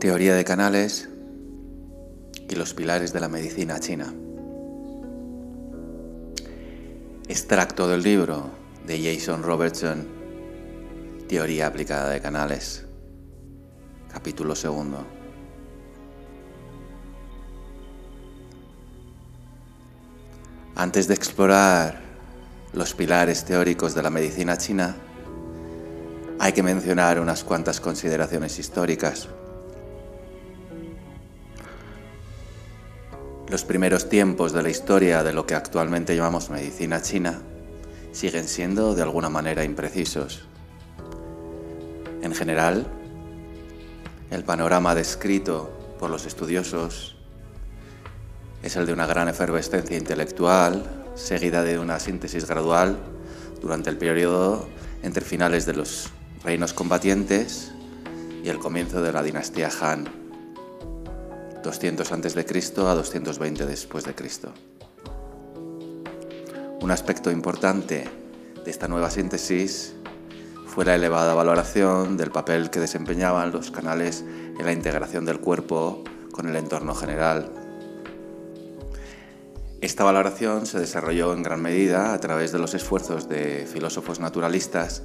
Teoría de canales y los pilares de la medicina china. Extracto del libro de Jason Robertson, Teoría aplicada de canales, capítulo segundo. Antes de explorar los pilares teóricos de la medicina china, hay que mencionar unas cuantas consideraciones históricas. Los primeros tiempos de la historia de lo que actualmente llamamos medicina china siguen siendo de alguna manera imprecisos. En general, el panorama descrito por los estudiosos es el de una gran efervescencia intelectual, seguida de una síntesis gradual durante el periodo entre finales de los reinos combatientes y el comienzo de la dinastía Han, 200 a.C. a 220 después de Cristo. Un aspecto importante de esta nueva síntesis fue la elevada valoración del papel que desempeñaban los canales en la integración del cuerpo con el entorno general. Esta valoración se desarrolló en gran medida a través de los esfuerzos de filósofos naturalistas,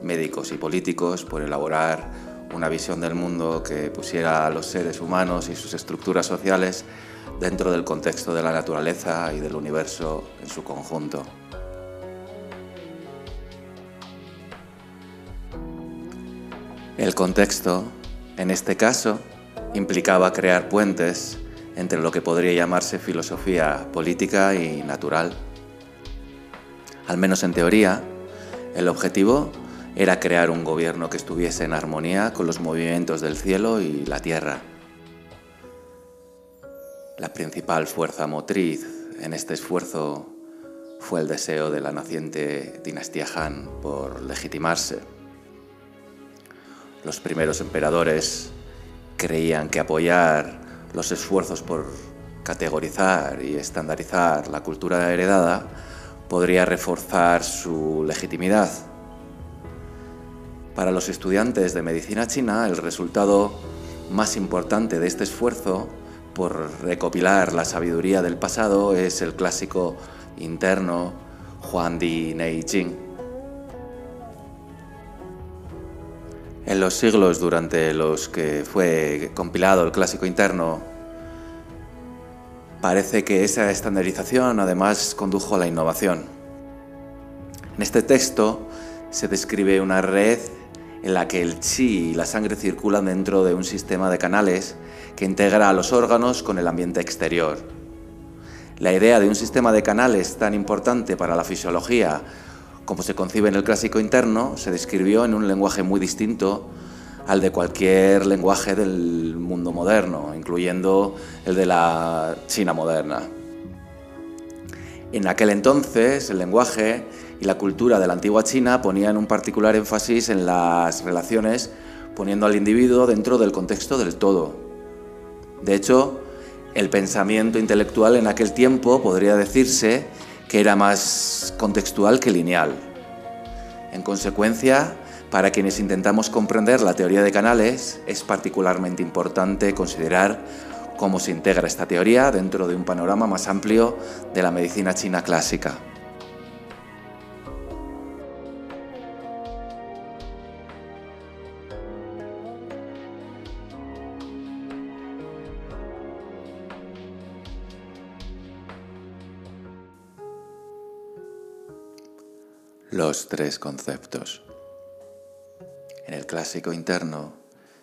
médicos y políticos por elaborar una visión del mundo que pusiera a los seres humanos y sus estructuras sociales dentro del contexto de la naturaleza y del universo en su conjunto. El contexto, en este caso, implicaba crear puentes entre lo que podría llamarse filosofía política y natural. Al menos en teoría, el objetivo era crear un gobierno que estuviese en armonía con los movimientos del cielo y la tierra. La principal fuerza motriz en este esfuerzo fue el deseo de la naciente dinastía Han por legitimarse. Los primeros emperadores creían que apoyar los esfuerzos por categorizar y estandarizar la cultura heredada podría reforzar su legitimidad. Para los estudiantes de medicina china, el resultado más importante de este esfuerzo por recopilar la sabiduría del pasado es el clásico interno Huan Di Nei Jing. En los siglos durante los que fue compilado el clásico interno, parece que esa estandarización además condujo a la innovación. En este texto se describe una red en la que el chi y la sangre circulan dentro de un sistema de canales que integra a los órganos con el ambiente exterior. La idea de un sistema de canales tan importante para la fisiología como se concibe en el clásico interno, se describió en un lenguaje muy distinto al de cualquier lenguaje del mundo moderno, incluyendo el de la China moderna. En aquel entonces, el lenguaje y la cultura de la antigua China ponían un particular énfasis en las relaciones, poniendo al individuo dentro del contexto del todo. De hecho, el pensamiento intelectual en aquel tiempo podría decirse que era más contextual que lineal. En consecuencia, para quienes intentamos comprender la teoría de canales, es particularmente importante considerar cómo se integra esta teoría dentro de un panorama más amplio de la medicina china clásica. Los tres conceptos. En el clásico interno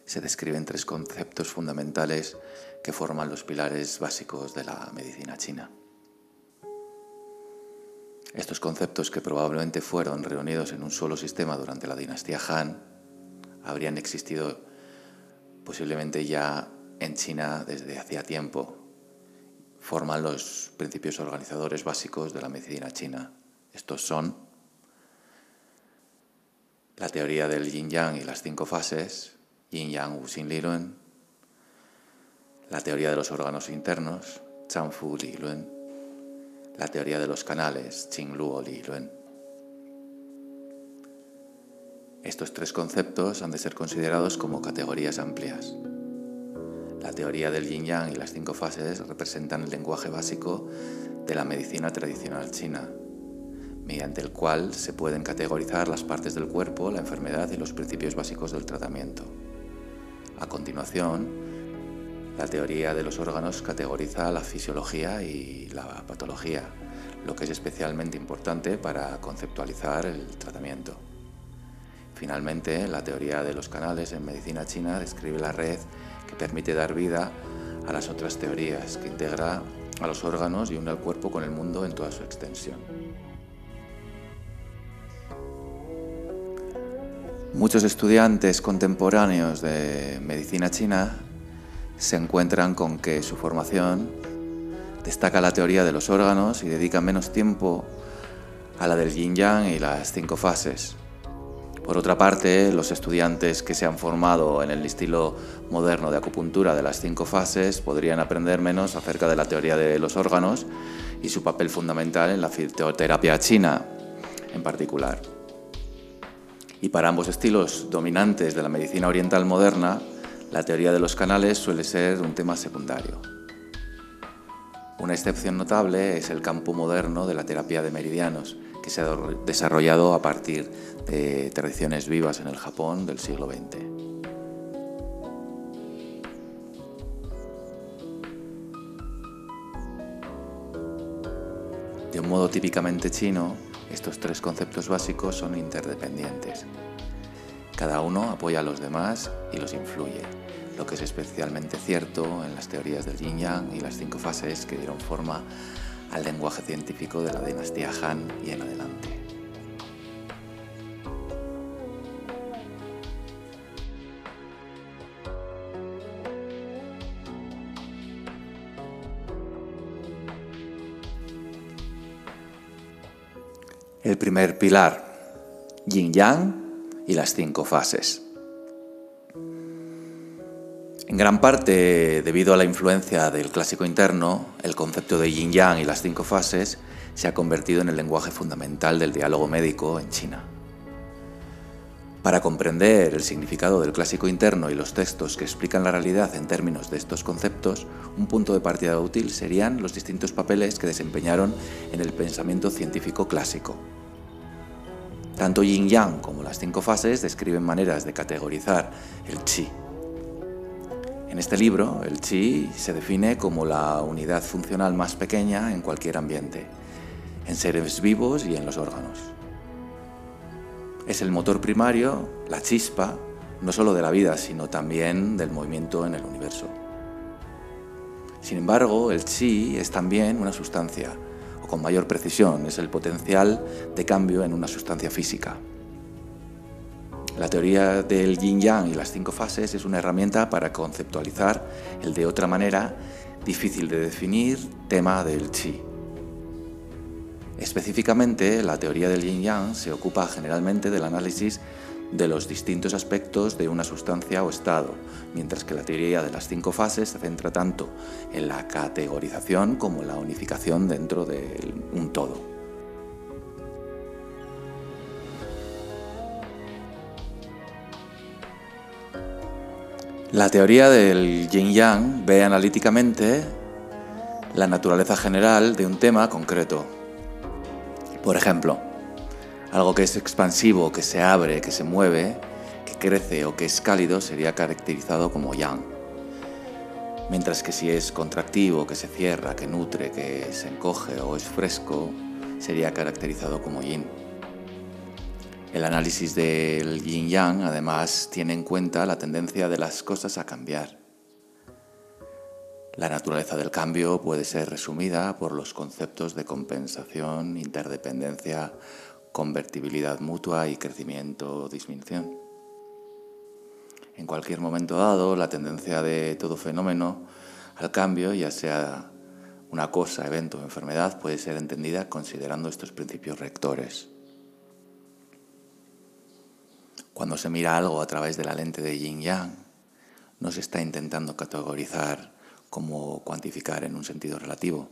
se describen tres conceptos fundamentales que forman los pilares básicos de la medicina china. Estos conceptos, que probablemente fueron reunidos en un solo sistema durante la dinastía Han, habrían existido posiblemente ya en China desde hacía tiempo. Forman los principios organizadores básicos de la medicina china. Estos son la teoría del yin yang y las cinco fases, yin yang wu xin li la teoría de los órganos internos, chang fu li lun, la teoría de los canales, qing luo li lun. Estos tres conceptos han de ser considerados como categorías amplias. La teoría del yin yang y las cinco fases representan el lenguaje básico de la medicina tradicional china, mediante el cual se pueden categorizar las partes del cuerpo, la enfermedad y los principios básicos del tratamiento. A continuación, la teoría de los órganos categoriza la fisiología y la patología, lo que es especialmente importante para conceptualizar el tratamiento. Finalmente, la teoría de los canales en medicina china describe la red que permite dar vida a las otras teorías, que integra a los órganos y une al cuerpo con el mundo en toda su extensión. Muchos estudiantes contemporáneos de medicina china se encuentran con que su formación destaca la teoría de los órganos y dedica menos tiempo a la del yin yang y las cinco fases. Por otra parte, los estudiantes que se han formado en el estilo moderno de acupuntura de las cinco fases podrían aprender menos acerca de la teoría de los órganos y su papel fundamental en la fitoterapia china en particular. Y para ambos estilos dominantes de la medicina oriental moderna, la teoría de los canales suele ser un tema secundario. Una excepción notable es el campo moderno de la terapia de meridianos, que se ha desarrollado a partir de tradiciones vivas en el Japón del siglo XX. De un modo típicamente chino, estos tres conceptos básicos son interdependientes. Cada uno apoya a los demás y los influye, lo que es especialmente cierto en las teorías del yin yang y las cinco fases que dieron forma al lenguaje científico de la dinastía Han y en adelante. El primer pilar, yin yang y las cinco fases. En gran parte, debido a la influencia del clásico interno, el concepto de yin yang y las cinco fases se ha convertido en el lenguaje fundamental del diálogo médico en China. Para comprender el significado del clásico interno y los textos que explican la realidad en términos de estos conceptos, un punto de partida útil serían los distintos papeles que desempeñaron en el pensamiento científico clásico. Tanto yin yang como las cinco fases describen maneras de categorizar el chi, en este libro, el chi se define como la unidad funcional más pequeña en cualquier ambiente, en seres vivos y en los órganos. Es el motor primario, la chispa, no solo de la vida, sino también del movimiento en el universo. Sin embargo, el chi es también una sustancia, o con mayor precisión, es el potencial de cambio en una sustancia física. La teoría del yin yang y las cinco fases es una herramienta para conceptualizar el de otra manera difícil de definir tema del chi. Específicamente, la teoría del yin yang se ocupa generalmente del análisis de los distintos aspectos de una sustancia o estado, mientras que la teoría de las cinco fases se centra tanto en la categorización como en la unificación dentro de un todo. La teoría del yin yang ve analíticamente la naturaleza general de un tema concreto. Por ejemplo, algo que es expansivo, que se abre, que se mueve, que crece o que es cálido sería caracterizado como yang. Mientras que si es contractivo, que se cierra, que nutre, que se encoge o es fresco, sería caracterizado como yin. El análisis del yin yang además tiene en cuenta la tendencia de las cosas a cambiar. La naturaleza del cambio puede ser resumida por los conceptos de compensación, interdependencia, convertibilidad mutua y crecimiento o disminución. En cualquier momento dado, la tendencia de todo fenómeno al cambio, ya sea una cosa, evento o enfermedad, puede ser entendida considerando estos principios rectores. Cuando se mira algo a través de la lente de yin yang, no se está intentando categorizar como cuantificar en un sentido relativo.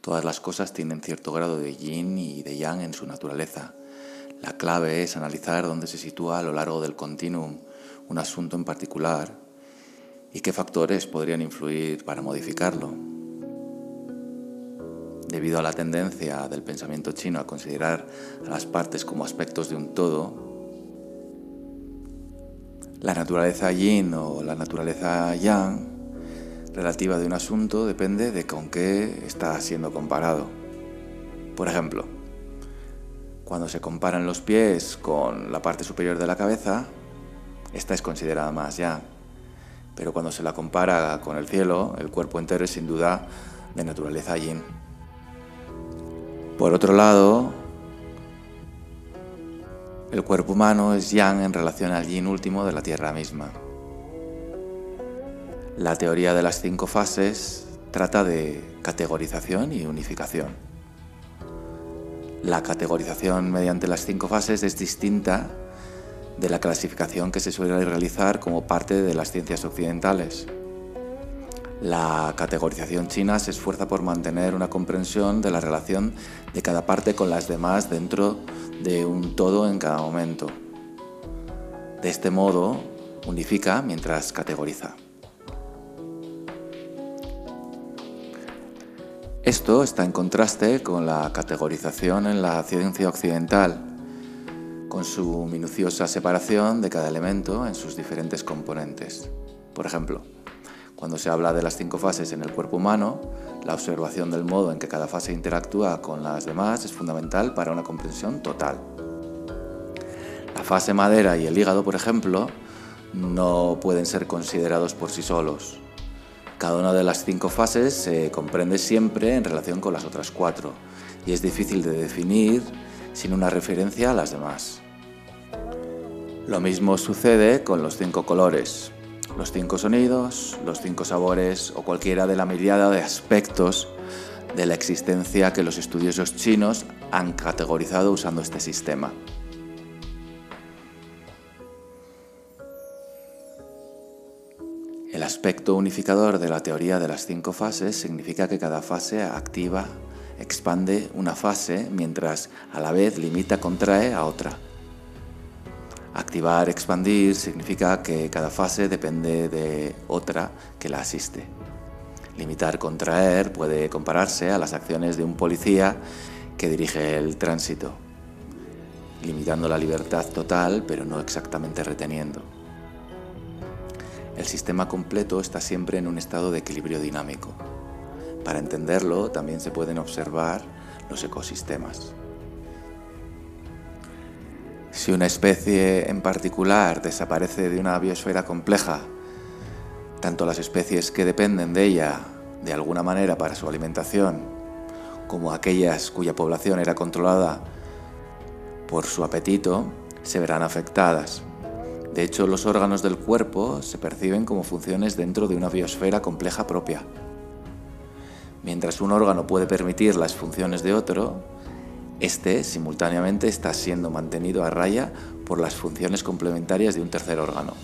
Todas las cosas tienen cierto grado de yin y de yang en su naturaleza. La clave es analizar dónde se sitúa a lo largo del continuum un asunto en particular ¿Y qué factores podrían influir para modificarlo? Debido a la tendencia del pensamiento chino a considerar a las partes como aspectos de un todo, la naturaleza yin o la naturaleza yang relativa de un asunto depende de con qué está siendo comparado. Por ejemplo, cuando se comparan los pies con la parte superior de la cabeza, esta es considerada más yang pero cuando se la compara con el cielo, el cuerpo entero es sin duda de naturaleza yin. Por otro lado, el cuerpo humano es yang en relación al yin último de la Tierra misma. La teoría de las cinco fases trata de categorización y unificación. La categorización mediante las cinco fases es distinta de la clasificación que se suele realizar como parte de las ciencias occidentales. La categorización china se esfuerza por mantener una comprensión de la relación de cada parte con las demás dentro de un todo en cada momento. De este modo, unifica mientras categoriza. Esto está en contraste con la categorización en la ciencia occidental, con su minuciosa separación de cada elemento en sus diferentes componentes. Por ejemplo, cuando se habla de las cinco fases en el cuerpo humano, la observación del modo en que cada fase interactúa con las demás es fundamental para una comprensión total. La fase madera y el hígado, por ejemplo, no pueden ser considerados por sí solos. Cada una de las cinco fases se comprende siempre en relación con las otras cuatro y es difícil de definir sin una referencia a las demás. Lo mismo sucede con los cinco colores, los cinco sonidos, los cinco sabores o cualquiera de la mirada de aspectos de la existencia que los estudiosos chinos han categorizado usando este sistema. El aspecto unificador de la teoría de las cinco fases significa que cada fase activa expande una fase mientras a la vez limita, contrae a otra. Activar, expandir significa que cada fase depende de otra que la asiste. Limitar, contraer puede compararse a las acciones de un policía que dirige el tránsito, limitando la libertad total pero no exactamente reteniendo. El sistema completo está siempre en un estado de equilibrio dinámico. Para entenderlo también se pueden observar los ecosistemas. Si una especie en particular desaparece de una biosfera compleja, tanto las especies que dependen de ella de alguna manera para su alimentación, como aquellas cuya población era controlada por su apetito, se verán afectadas. De hecho, los órganos del cuerpo se perciben como funciones dentro de una biosfera compleja propia. Mientras un órgano puede permitir las funciones de otro, este simultáneamente está siendo mantenido a raya por las funciones complementarias de un tercer órgano.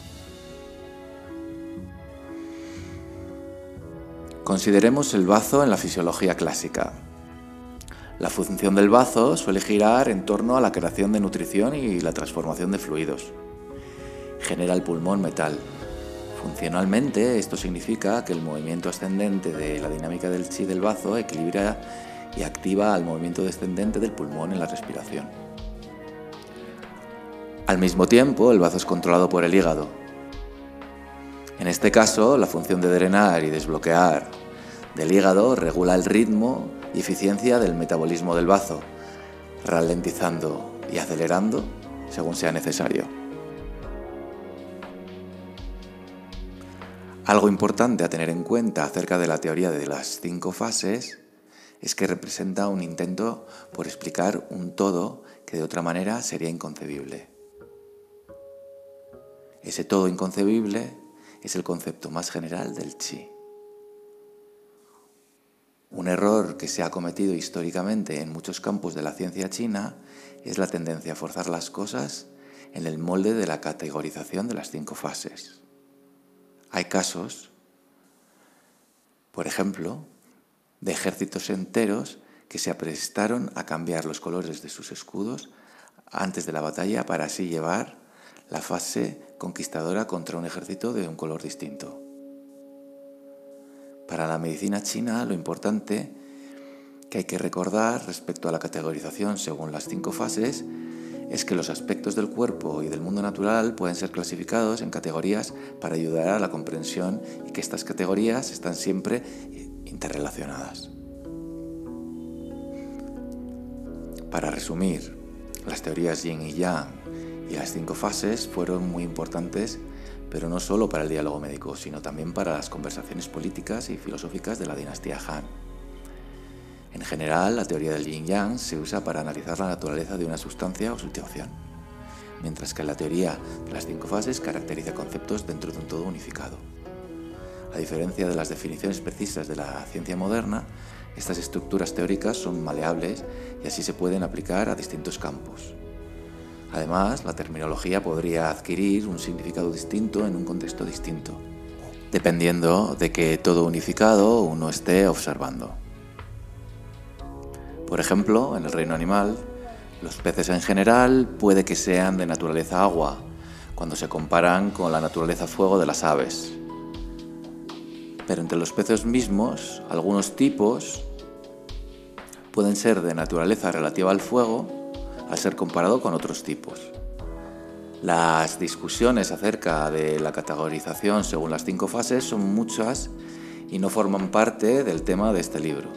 Consideremos el bazo en la fisiología clásica. La función del bazo suele girar en torno a la creación de nutrición y la transformación de fluidos. Genera el pulmón metal, Funcionalmente, esto significa que el movimiento ascendente de la dinámica del chi del bazo equilibra y activa al movimiento descendente del pulmón en la respiración. Al mismo tiempo, el bazo es controlado por el hígado. En este caso, la función de drenar y desbloquear del hígado regula el ritmo y eficiencia del metabolismo del bazo, ralentizando y acelerando según sea necesario. Algo importante a tener en cuenta acerca de la teoría de las cinco fases es que representa un intento por explicar un todo que de otra manera sería inconcebible. Ese todo inconcebible es el concepto más general del chi. Un error que se ha cometido históricamente en muchos campos de la ciencia china es la tendencia a forzar las cosas en el molde de la categorización de las cinco fases. Hay casos, por ejemplo, de ejércitos enteros que se aprestaron a cambiar los colores de sus escudos antes de la batalla para así llevar la fase conquistadora contra un ejército de un color distinto. Para la medicina china lo importante que hay que recordar respecto a la categorización según las cinco fases es que los aspectos del cuerpo y del mundo natural pueden ser clasificados en categorías para ayudar a la comprensión y que estas categorías están siempre interrelacionadas. Para resumir, las teorías yin y yang y las cinco fases fueron muy importantes, pero no solo para el diálogo médico, sino también para las conversaciones políticas y filosóficas de la dinastía Han. En general, la teoría del yin-yang se usa para analizar la naturaleza de una sustancia o situación, mientras que la teoría de las cinco fases caracteriza conceptos dentro de un todo unificado. A diferencia de las definiciones precisas de la ciencia moderna, estas estructuras teóricas son maleables y así se pueden aplicar a distintos campos. Además, la terminología podría adquirir un significado distinto en un contexto distinto, dependiendo de que todo unificado uno esté observando. Por ejemplo, en el reino animal, los peces en general puede que sean de naturaleza agua, cuando se comparan con la naturaleza fuego de las aves. Pero entre los peces mismos, algunos tipos pueden ser de naturaleza relativa al fuego al ser comparado con otros tipos. Las discusiones acerca de la categorización según las cinco fases son muchas y no forman parte del tema de este libro.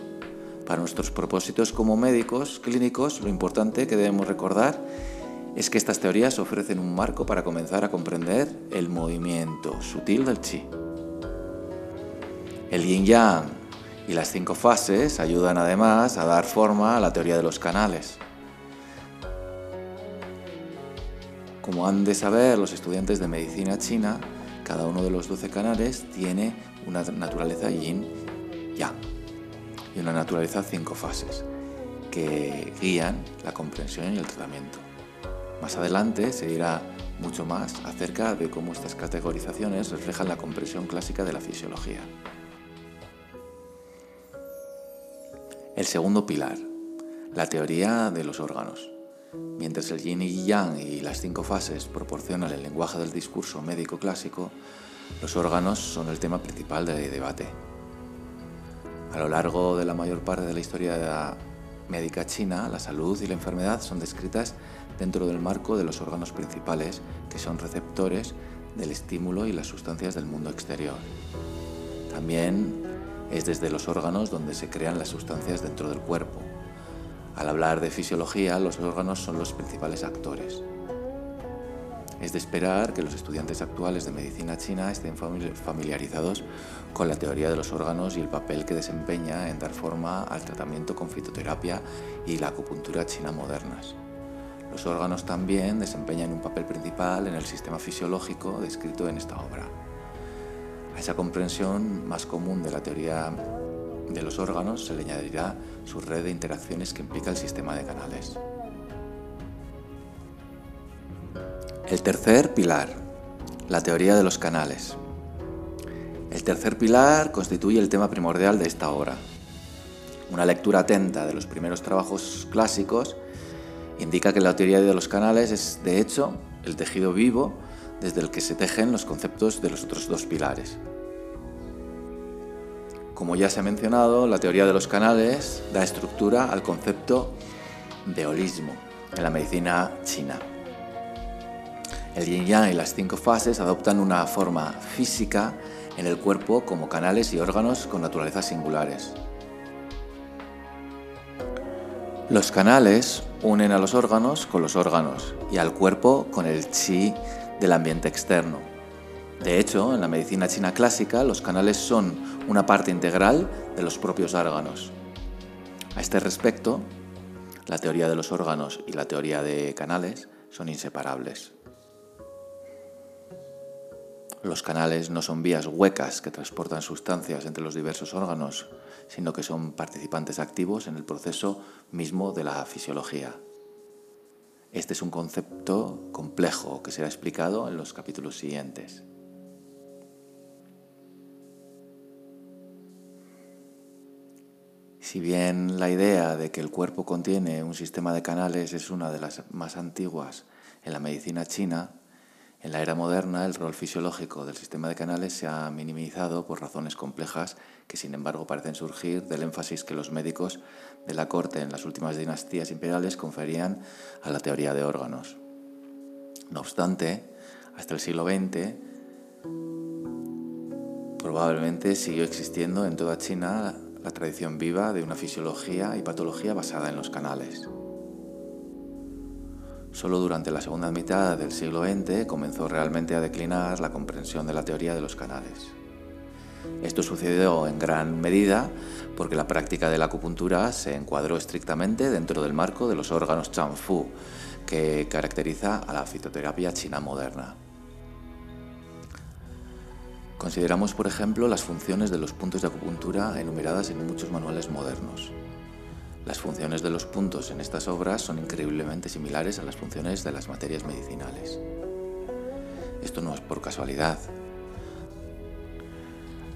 Para nuestros propósitos como médicos clínicos, lo importante que debemos recordar es que estas teorías ofrecen un marco para comenzar a comprender el movimiento sutil del chi. El yin yang y las cinco fases ayudan además a dar forma a la teoría de los canales. Como han de saber los estudiantes de medicina china, cada uno de los 12 canales tiene una naturaleza yin yang y una naturaleza cinco fases que guían la comprensión y el tratamiento. Más adelante se dirá mucho más acerca de cómo estas categorizaciones reflejan la comprensión clásica de la fisiología. El segundo pilar, la teoría de los órganos. Mientras el yin y yang y las cinco fases proporcionan el lenguaje del discurso médico clásico, los órganos son el tema principal de debate. A lo largo de la mayor parte de la historia médica china, la salud y la enfermedad son descritas dentro del marco de los órganos principales, que son receptores del estímulo y las sustancias del mundo exterior. También es desde los órganos donde se crean las sustancias dentro del cuerpo. Al hablar de fisiología, los órganos son los principales actores. Es de esperar que los estudiantes actuales de medicina china estén familiarizados con la teoría de los órganos y el papel que desempeña en dar forma al tratamiento con fitoterapia y la acupuntura china modernas. Los órganos también desempeñan un papel principal en el sistema fisiológico descrito en esta obra. A esa comprensión más común de la teoría de los órganos se le añadirá su red de interacciones que implica el sistema de canales. El tercer pilar, la teoría de los canales. El tercer pilar constituye el tema primordial de esta obra. Una lectura atenta de los primeros trabajos clásicos indica que la teoría de los canales es, de hecho, el tejido vivo desde el que se tejen los conceptos de los otros dos pilares. Como ya se ha mencionado, la teoría de los canales da estructura al concepto de holismo en la medicina china. El yin yang y las cinco fases adoptan una forma física en el cuerpo como canales y órganos con naturalezas singulares. Los canales unen a los órganos con los órganos y al cuerpo con el chi del ambiente externo. De hecho, en la medicina china clásica, los canales son una parte integral de los propios órganos. A este respecto, la teoría de los órganos y la teoría de canales son inseparables. Los canales no son vías huecas que transportan sustancias entre los diversos órganos, sino que son participantes activos en el proceso mismo de la fisiología. Este es un concepto complejo que será explicado en los capítulos siguientes. Si bien la idea de que el cuerpo contiene un sistema de canales es una de las más antiguas en la medicina china, En la era moderna, el rol fisiológico del sistema de canales se ha minimizado por razones complejas que, sin embargo, parecen surgir del énfasis que los médicos de la corte en las últimas dinastías imperiales conferían a la teoría de órganos. No obstante, hasta el siglo XX, probablemente siguió existiendo en toda China la tradición viva de una fisiología y patología basada en los canales. Solo durante la segunda mitad del siglo XX comenzó realmente a declinar la comprensión de la teoría de los canales. Esto sucedió en gran medida porque la práctica de la acupuntura se encuadró estrictamente dentro del marco de los órganos Chanfu, que caracteriza a la fitoterapia china moderna. Consideramos, por ejemplo, las funciones de los puntos de acupuntura enumeradas en muchos manuales modernos. Las funciones de los puntos en estas obras son increíblemente similares a las funciones de las materias medicinales. Esto no es por casualidad.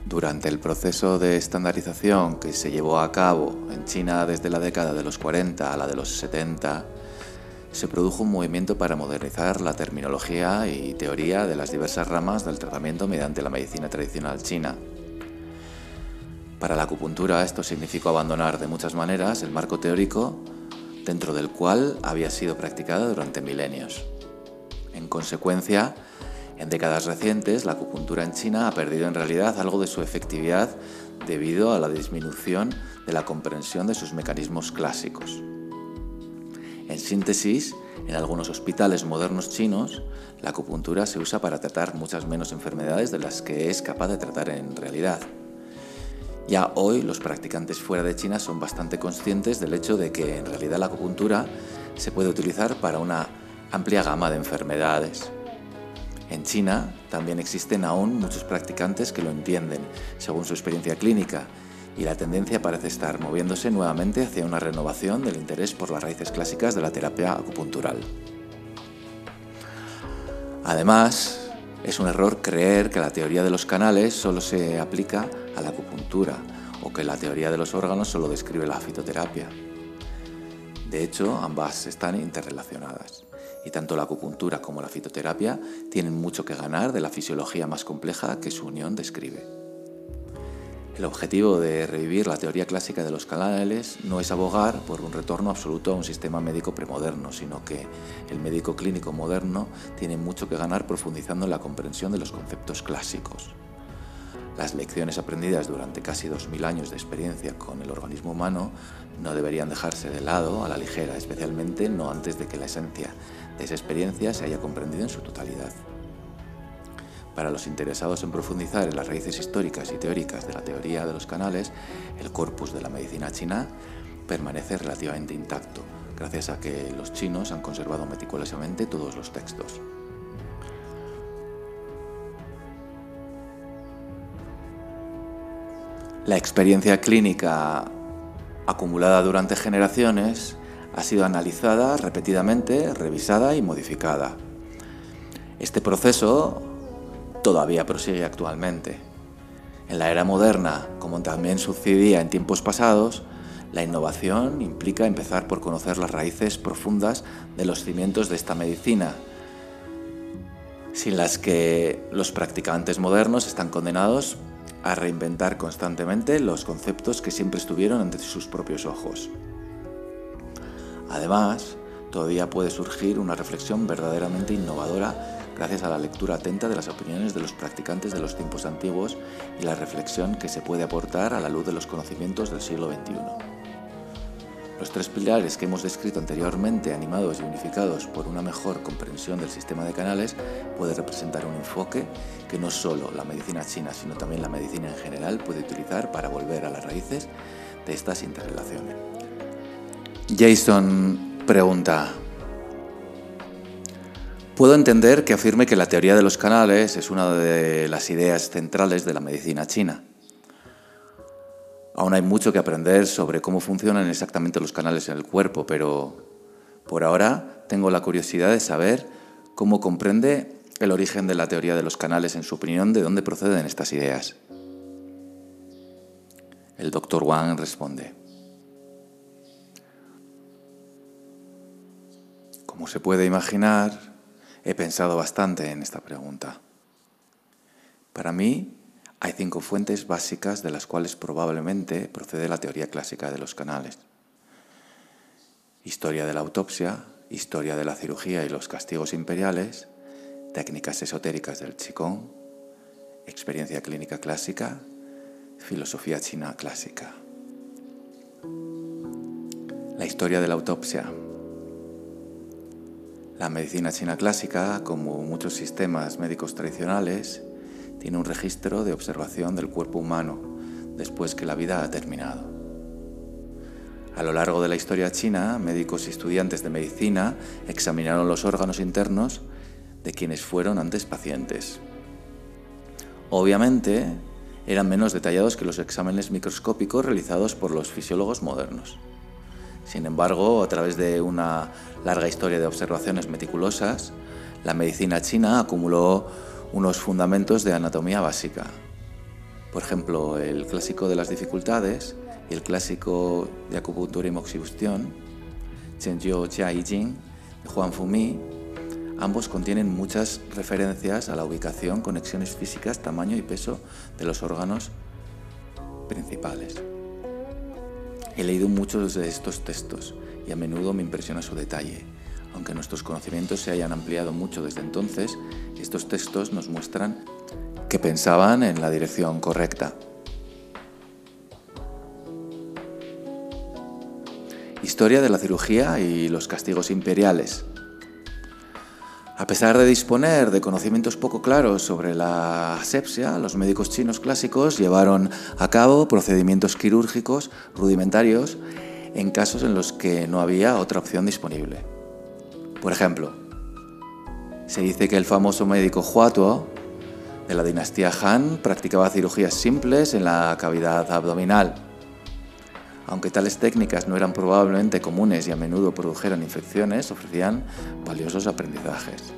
Durante el proceso de estandarización que se llevó a cabo en China desde la década de los 40 a la de los 70, se produjo un movimiento para modernizar la terminología y teoría de las diversas ramas del tratamiento mediante la medicina tradicional china. Para la acupuntura esto significó abandonar de muchas maneras el marco teórico dentro del cual había sido practicada durante milenios. En consecuencia, en décadas recientes, la acupuntura en China ha perdido en realidad algo de su efectividad debido a la disminución de la comprensión de sus mecanismos clásicos. En síntesis, en algunos hospitales modernos chinos, la acupuntura se usa para tratar muchas menos enfermedades de las que es capaz de tratar en realidad. Ya hoy los practicantes fuera de China son bastante conscientes del hecho de que en realidad la acupuntura se puede utilizar para una amplia gama de enfermedades. En China también existen aún muchos practicantes que lo entienden, según su experiencia clínica, y la tendencia parece estar moviéndose nuevamente hacia una renovación del interés por las raíces clásicas de la terapia acupuntural. Además, es un error creer que la teoría de los canales solo se aplica a la acupuntura o que la teoría de los órganos solo describe la fitoterapia. De hecho, ambas están interrelacionadas y tanto la acupuntura como la fitoterapia tienen mucho que ganar de la fisiología más compleja que su unión describe. El objetivo de revivir la teoría clásica de los canales no es abogar por un retorno absoluto a un sistema médico premoderno, sino que el médico clínico moderno tiene mucho que ganar profundizando en la comprensión de los conceptos clásicos. Las lecciones aprendidas durante casi 2.000 años de experiencia con el organismo humano no deberían dejarse de lado a la ligera, especialmente no antes de que la esencia de esa experiencia se haya comprendido en su totalidad. Para los interesados en profundizar en las raíces históricas y teóricas de la teoría de los canales, el corpus de la medicina china permanece relativamente intacto, gracias a que los chinos han conservado meticulosamente todos los textos. La experiencia clínica acumulada durante generaciones ha sido analizada repetidamente, revisada y modificada. Este proceso todavía prosigue actualmente. En la era moderna, como también sucedía en tiempos pasados, la innovación implica empezar por conocer las raíces profundas de los cimientos de esta medicina, sin las que los practicantes modernos están condenados a reinventar constantemente los conceptos que siempre estuvieron ante sus propios ojos. Además, todavía puede surgir una reflexión verdaderamente innovadora gracias a la lectura atenta de las opiniones de los practicantes de los tiempos antiguos y la reflexión que se puede aportar a la luz de los conocimientos del siglo XXI. Los tres pilares que hemos descrito anteriormente, animados y unificados por una mejor comprensión del sistema de canales, puede representar un enfoque que no solo la medicina china, sino también la medicina en general puede utilizar para volver a las raíces de estas interrelaciones. Jason pregunta, Puedo entender que afirme que la teoría de los canales es una de las ideas centrales de la medicina china. Aún hay mucho que aprender sobre cómo funcionan exactamente los canales en el cuerpo, pero por ahora tengo la curiosidad de saber cómo comprende el origen de la teoría de los canales en su opinión, de dónde proceden estas ideas. El doctor Wang responde. Como se puede imaginar, he pensado bastante en esta pregunta. Para mí, hay cinco fuentes básicas de las cuales probablemente procede la teoría clásica de los canales. Historia de la autopsia, historia de la cirugía y los castigos imperiales, técnicas esotéricas del Qigong, experiencia clínica clásica, filosofía china clásica. La historia de la autopsia. La medicina china clásica, como muchos sistemas médicos tradicionales, tiene un registro de observación del cuerpo humano después que la vida ha terminado. A lo largo de la historia china, médicos y estudiantes de medicina examinaron los órganos internos de quienes fueron antes pacientes. Obviamente, eran menos detallados que los exámenes microscópicos realizados por los fisiólogos modernos. Sin embargo, a través de una larga historia de observaciones meticulosas, la medicina china acumuló unos fundamentos de anatomía básica. Por ejemplo, el clásico de las dificultades y el clásico de acupuntura y moxibustión, Zhenjiu Jia Yi Jing, de Juan Fumi, ambos contienen muchas referencias a la ubicación, conexiones físicas, tamaño y peso de los órganos principales. He leído muchos de estos textos y a menudo me impresiona su detalle. Aunque nuestros conocimientos se hayan ampliado mucho desde entonces, estos textos nos muestran que pensaban en la dirección correcta. Historia de la cirugía y los castigos imperiales. A pesar de disponer de conocimientos poco claros sobre la asepsia, los médicos chinos clásicos llevaron a cabo procedimientos quirúrgicos rudimentarios en casos en los que no había otra opción disponible. Por ejemplo, se dice que el famoso médico Huatuo de la dinastía Han practicaba cirugías simples en la cavidad abdominal aunque tales técnicas no eran probablemente comunes y a menudo produjeran infecciones, ofrecían valiosos aprendizajes.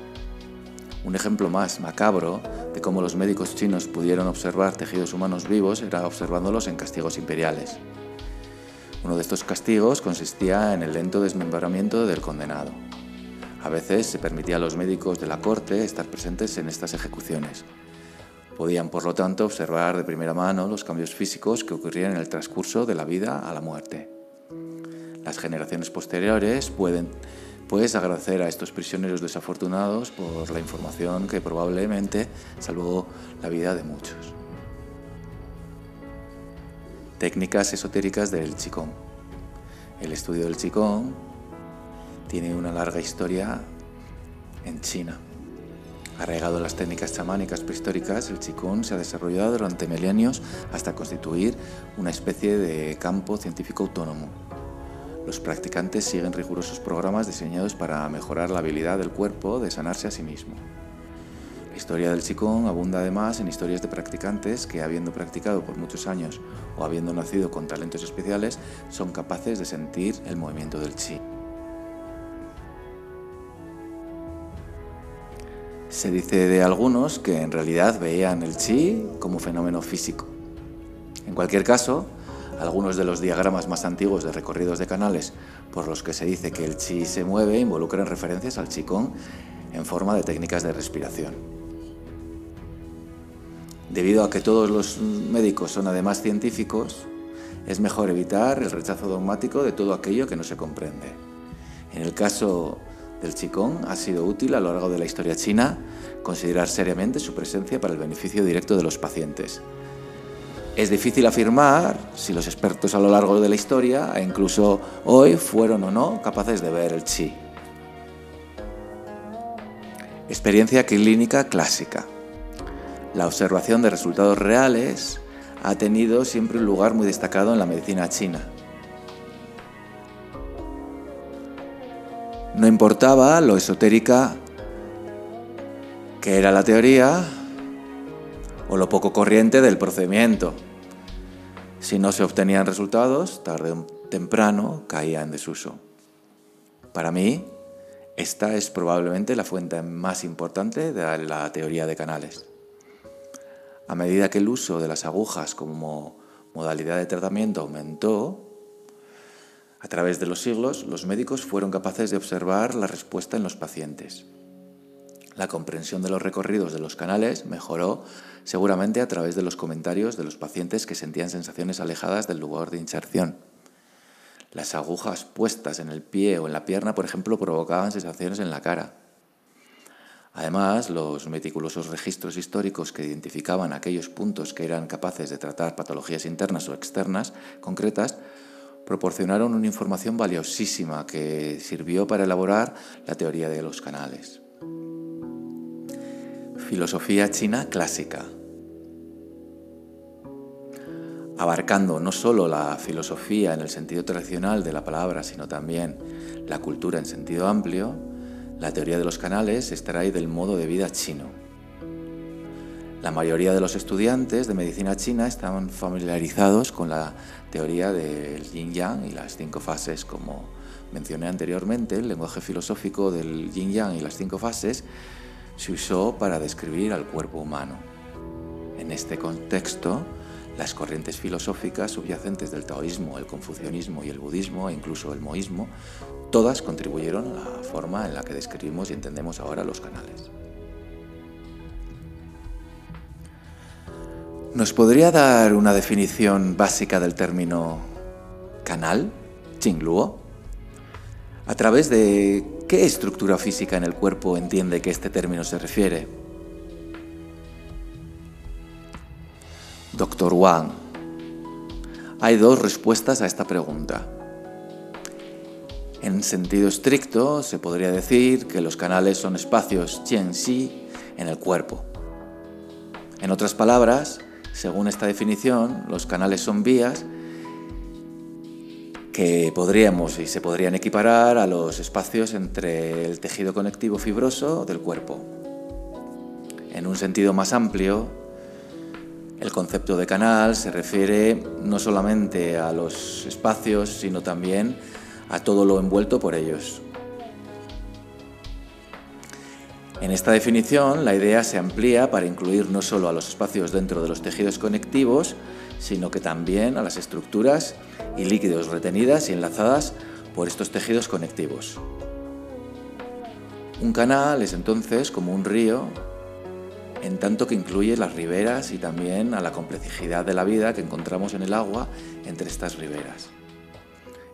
Un ejemplo más macabro de cómo los médicos chinos pudieron observar tejidos humanos vivos era observándolos en castigos imperiales. Uno de estos castigos consistía en el lento desmembramiento del condenado. A veces se permitía a los médicos de la corte estar presentes en estas ejecuciones, Podían, por lo tanto, observar de primera mano los cambios físicos que ocurrían en el transcurso de la vida a la muerte. Las generaciones posteriores pueden, pues, agradecer a estos prisioneros desafortunados por la información que probablemente salvó la vida de muchos. Técnicas esotéricas del Qigong. El estudio del Qigong tiene una larga historia en China. Arraigado en las técnicas chamánicas prehistóricas, el Qigong se ha desarrollado durante milenios hasta constituir una especie de campo científico autónomo. Los practicantes siguen rigurosos programas diseñados para mejorar la habilidad del cuerpo de sanarse a sí mismo. La historia del Qigong abunda además en historias de practicantes que, habiendo practicado por muchos años o habiendo nacido con talentos especiales, son capaces de sentir el movimiento del Qi. Se dice de algunos que en realidad veían el chi como fenómeno físico. En cualquier caso, algunos de los diagramas más antiguos de recorridos de canales por los que se dice que el chi se mueve involucran referencias al qigong en forma de técnicas de respiración. Debido a que todos los médicos son además científicos, es mejor evitar el rechazo dogmático de todo aquello que no se comprende. En el caso del Qigong ha sido útil a lo largo de la historia china considerar seriamente su presencia para el beneficio directo de los pacientes. Es difícil afirmar si los expertos a lo largo de la historia, e incluso hoy, fueron o no capaces de ver el chi. Experiencia clínica clásica. La observación de resultados reales ha tenido siempre un lugar muy destacado en la medicina china. No importaba lo esotérica que era la teoría o lo poco corriente del procedimiento. Si no se obtenían resultados, tarde o temprano caía en desuso. Para mí, esta es probablemente la fuente más importante de la teoría de canales. A medida que el uso de las agujas como modalidad de tratamiento aumentó, a través de los siglos, los médicos fueron capaces de observar la respuesta en los pacientes. La comprensión de los recorridos de los canales mejoró seguramente a través de los comentarios de los pacientes que sentían sensaciones alejadas del lugar de inserción. Las agujas puestas en el pie o en la pierna, por ejemplo, provocaban sensaciones en la cara. Además, los meticulosos registros históricos que identificaban aquellos puntos que eran capaces de tratar patologías internas o externas concretas proporcionaron una información valiosísima que sirvió para elaborar la teoría de los canales. Filosofía china clásica. Abarcando no solo la filosofía en el sentido tradicional de la palabra, sino también la cultura en sentido amplio, la teoría de los canales extrae del modo de vida chino. La mayoría de los estudiantes de medicina china están familiarizados con la teoría del yin yang y las cinco fases, como mencioné anteriormente, el lenguaje filosófico del yin yang y las cinco fases se usó para describir al cuerpo humano. En este contexto, las corrientes filosóficas subyacentes del taoísmo, el confucianismo y el budismo, e incluso el moísmo, todas contribuyeron a la forma en la que describimos y entendemos ahora los canales. ¿Nos podría dar una definición básica del término canal, Qingluo? ¿A través de qué estructura física en el cuerpo entiende que este término se refiere? Doctor Wang, hay dos respuestas a esta pregunta. En sentido estricto, se podría decir que los canales son espacios Qian-Xi en el cuerpo. En otras palabras, según esta definición, los canales son vías que podríamos y se podrían equiparar a los espacios entre el tejido conectivo fibroso del cuerpo. En un sentido más amplio, el concepto de canal se refiere no solamente a los espacios, sino también a todo lo envuelto por ellos. En esta definición, la idea se amplía para incluir no solo a los espacios dentro de los tejidos conectivos, sino que también a las estructuras y líquidos retenidas y enlazadas por estos tejidos conectivos. Un canal es entonces como un río, en tanto que incluye las riberas y también a la complejidad de la vida que encontramos en el agua entre estas riberas.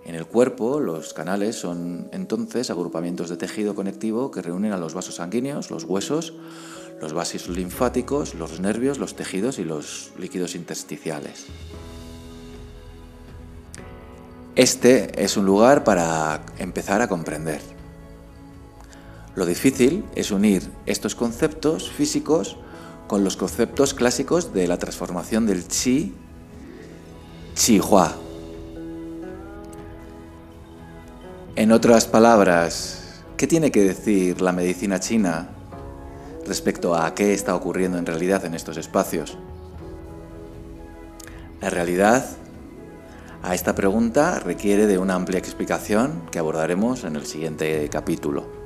En el cuerpo, los canales son entonces agrupamientos de tejido conectivo que reúnen a los vasos sanguíneos, los huesos, los vasos linfáticos, los nervios, los tejidos y los líquidos intersticiales. Este es un lugar para empezar a comprender. Lo difícil es unir estos conceptos físicos con los conceptos clásicos de la transformación del chi, chi hua. En otras palabras, ¿qué tiene que decir la medicina china respecto a qué está ocurriendo en realidad en estos espacios? La realidad a esta pregunta requiere de una amplia explicación que abordaremos en el siguiente capítulo.